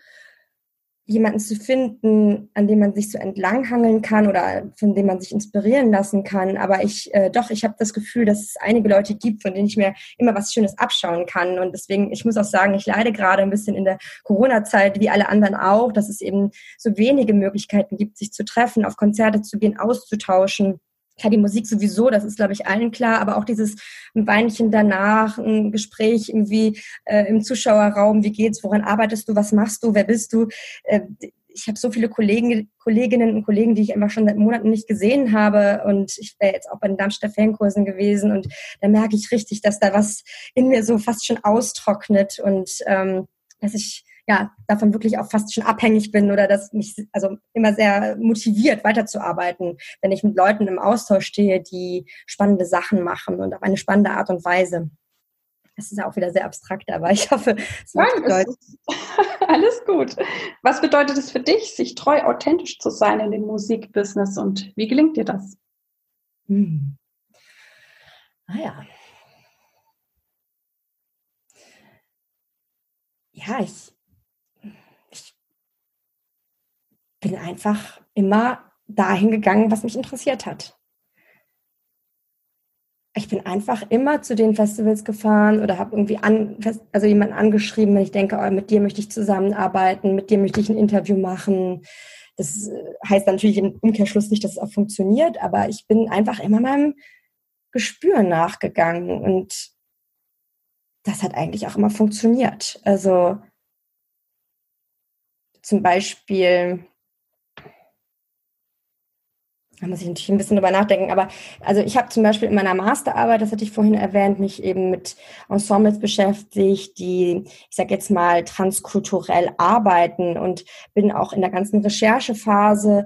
jemanden zu finden, an dem man sich so entlanghangeln kann oder von dem man sich inspirieren lassen kann. Aber ich, äh, doch, ich habe das Gefühl, dass es einige Leute gibt, von denen ich mir immer was Schönes abschauen kann. Und deswegen, ich muss auch sagen, ich leide gerade ein bisschen in der Corona-Zeit, wie alle anderen auch, dass es eben so wenige Möglichkeiten gibt, sich zu treffen, auf Konzerte zu gehen, auszutauschen. Klar, die Musik sowieso, das ist, glaube ich, allen klar, aber auch dieses Weinchen danach, ein Gespräch irgendwie äh, im Zuschauerraum, wie geht's, woran arbeitest du, was machst du, wer bist du? Äh, ich habe so viele Kollegen, Kolleginnen und Kollegen, die ich einfach schon seit Monaten nicht gesehen habe. Und ich wäre jetzt auch bei den Darmstädter Fankursen gewesen. Und da merke ich richtig, dass da was in mir so fast schon austrocknet und ähm, dass ich ja, davon wirklich auch fast schon abhängig bin oder das mich also immer sehr motiviert weiterzuarbeiten, wenn ich mit Leuten im Austausch stehe, die spannende Sachen machen und auf eine spannende Art und Weise. Das ist ja auch wieder sehr abstrakt, aber ich hoffe, es Nein, es alles gut. Was bedeutet es für dich, sich treu authentisch zu sein in dem Musikbusiness und wie gelingt dir das? Hm. Ah ja. Ja, ich, bin einfach immer dahin gegangen, was mich interessiert hat. Ich bin einfach immer zu den Festivals gefahren oder habe irgendwie an, also jemanden angeschrieben, wenn ich denke, oh, mit dir möchte ich zusammenarbeiten, mit dir möchte ich ein Interview machen. Das äh, heißt natürlich im Umkehrschluss nicht, dass es auch funktioniert, aber ich bin einfach immer meinem Gespür nachgegangen und das hat eigentlich auch immer funktioniert. Also zum Beispiel da muss ich natürlich ein bisschen drüber nachdenken. Aber also ich habe zum Beispiel in meiner Masterarbeit, das hatte ich vorhin erwähnt, mich eben mit Ensembles beschäftigt, die, ich sage jetzt mal, transkulturell arbeiten und bin auch in der ganzen Recherchephase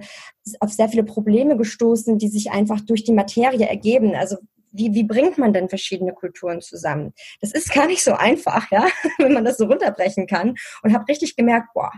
auf sehr viele Probleme gestoßen, die sich einfach durch die Materie ergeben. Also wie, wie bringt man denn verschiedene Kulturen zusammen? Das ist gar nicht so einfach, ja, wenn man das so runterbrechen kann. Und habe richtig gemerkt, boah,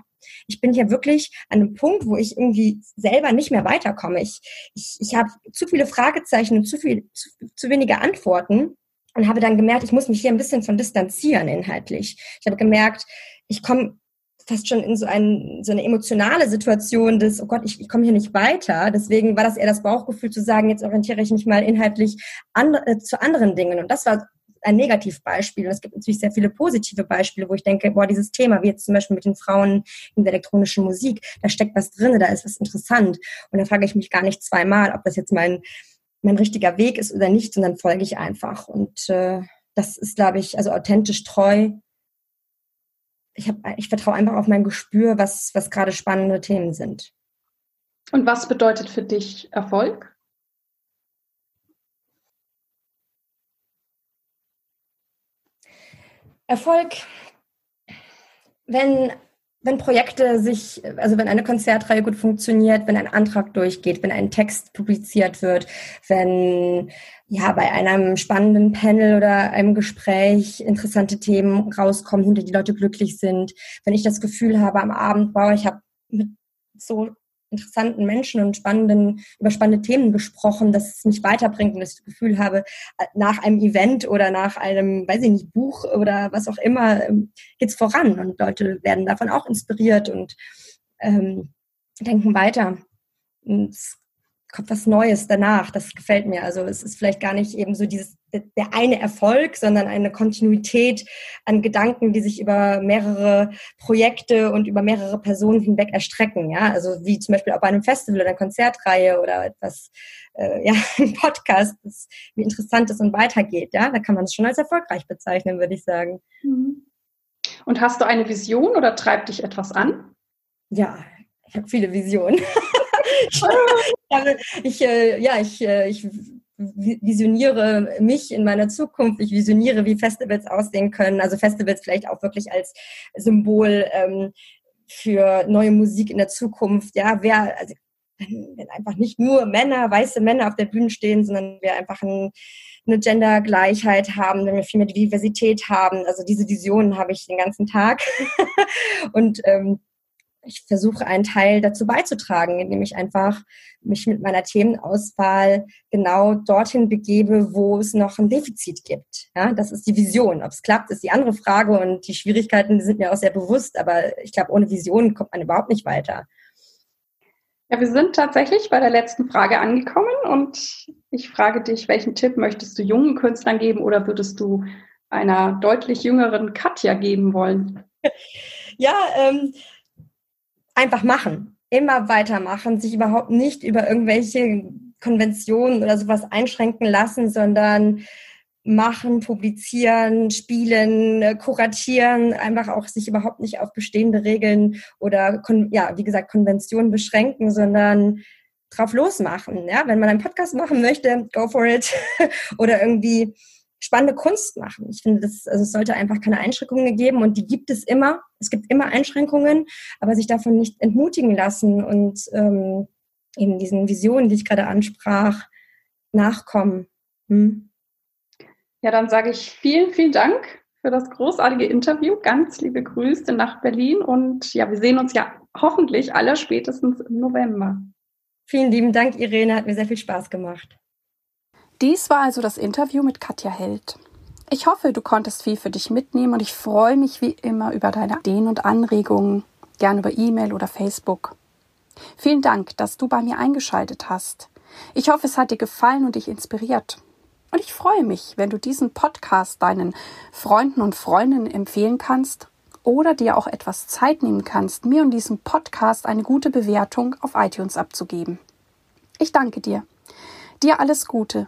ich bin hier wirklich an einem Punkt, wo ich irgendwie selber nicht mehr weiterkomme. Ich, ich, ich habe zu viele Fragezeichen und zu, viel, zu, zu wenige Antworten und habe dann gemerkt, ich muss mich hier ein bisschen von distanzieren inhaltlich. Ich habe gemerkt, ich komme fast schon in so, ein, so eine emotionale Situation des, oh Gott, ich, ich komme hier nicht weiter. Deswegen war das eher das Bauchgefühl zu sagen, jetzt orientiere ich mich mal inhaltlich an, äh, zu anderen Dingen. Und das war ein Negativbeispiel. Und es gibt natürlich sehr viele positive Beispiele, wo ich denke, boah, dieses Thema, wie jetzt zum Beispiel mit den Frauen in der elektronischen Musik, da steckt was drin, da ist was interessant. Und da frage ich mich gar nicht zweimal, ob das jetzt mein, mein richtiger Weg ist oder nicht, sondern folge ich einfach. Und äh, das ist, glaube ich, also authentisch treu ich, hab, ich vertraue einfach auf mein Gespür, was, was gerade spannende Themen sind. Und was bedeutet für dich Erfolg? Erfolg, wenn wenn Projekte sich, also wenn eine Konzertreihe gut funktioniert, wenn ein Antrag durchgeht, wenn ein Text publiziert wird, wenn ja bei einem spannenden Panel oder einem Gespräch interessante Themen rauskommen, hinter die Leute glücklich sind, wenn ich das Gefühl habe am Abend, wow, ich habe mit so interessanten Menschen und spannenden, über spannende Themen gesprochen, dass es mich weiterbringt und dass ich das Gefühl habe, nach einem Event oder nach einem, weiß ich nicht, Buch oder was auch immer, ähm, geht's voran und Leute werden davon auch inspiriert und ähm, denken weiter. Und kommt was Neues danach. Das gefällt mir. Also es ist vielleicht gar nicht eben so dieses der eine Erfolg, sondern eine Kontinuität an Gedanken, die sich über mehrere Projekte und über mehrere Personen hinweg erstrecken. Ja, also wie zum Beispiel auch bei einem Festival oder einer Konzertreihe oder etwas, äh, ja, ein Podcast, das, wie interessant es und weitergeht. Ja, da kann man es schon als erfolgreich bezeichnen, würde ich sagen. Mhm. Und hast du eine Vision oder treibt dich etwas an? Ja, ich habe viele Visionen. ich, äh, ja, ich, äh, ich visioniere mich in meiner Zukunft, ich visioniere, wie Festivals aussehen können. Also Festivals vielleicht auch wirklich als Symbol ähm, für neue Musik in der Zukunft. Ja, wer, also wenn, wenn einfach nicht nur Männer, weiße Männer auf der Bühne stehen, sondern wir einfach ein, eine Gendergleichheit haben, wenn wir viel mehr Diversität haben. Also diese Visionen habe ich den ganzen Tag. Und ähm, ich versuche einen Teil dazu beizutragen, indem ich einfach mich mit meiner Themenauswahl genau dorthin begebe, wo es noch ein Defizit gibt. Ja, das ist die Vision. Ob es klappt, ist die andere Frage und die Schwierigkeiten sind mir auch sehr bewusst, aber ich glaube, ohne Vision kommt man überhaupt nicht weiter. Ja, wir sind tatsächlich bei der letzten Frage angekommen und ich frage dich, welchen Tipp möchtest du jungen Künstlern geben oder würdest du einer deutlich jüngeren Katja geben wollen? Ja, ähm, einfach machen. Immer weitermachen, sich überhaupt nicht über irgendwelche Konventionen oder sowas einschränken lassen, sondern machen, publizieren, spielen, äh, kuratieren, einfach auch sich überhaupt nicht auf bestehende Regeln oder ja, wie gesagt, Konventionen beschränken, sondern drauf losmachen. Ja, wenn man einen Podcast machen möchte, go for it. oder irgendwie spannende Kunst machen. Ich finde, das, also es sollte einfach keine Einschränkungen geben und die gibt es immer. Es gibt immer Einschränkungen, aber sich davon nicht entmutigen lassen und ähm, eben diesen Visionen, die ich gerade ansprach, nachkommen. Hm? Ja, dann sage ich vielen, vielen Dank für das großartige Interview. Ganz liebe Grüße nach Berlin und ja, wir sehen uns ja hoffentlich aller spätestens im November. Vielen lieben Dank, Irene. Hat mir sehr viel Spaß gemacht. Dies war also das Interview mit Katja Held. Ich hoffe, du konntest viel für dich mitnehmen und ich freue mich wie immer über deine Ideen und Anregungen, gern über E-Mail oder Facebook. Vielen Dank, dass du bei mir eingeschaltet hast. Ich hoffe, es hat dir gefallen und dich inspiriert. Und ich freue mich, wenn du diesen Podcast deinen Freunden und Freundinnen empfehlen kannst oder dir auch etwas Zeit nehmen kannst, mir und diesem Podcast eine gute Bewertung auf iTunes abzugeben. Ich danke dir. Dir alles Gute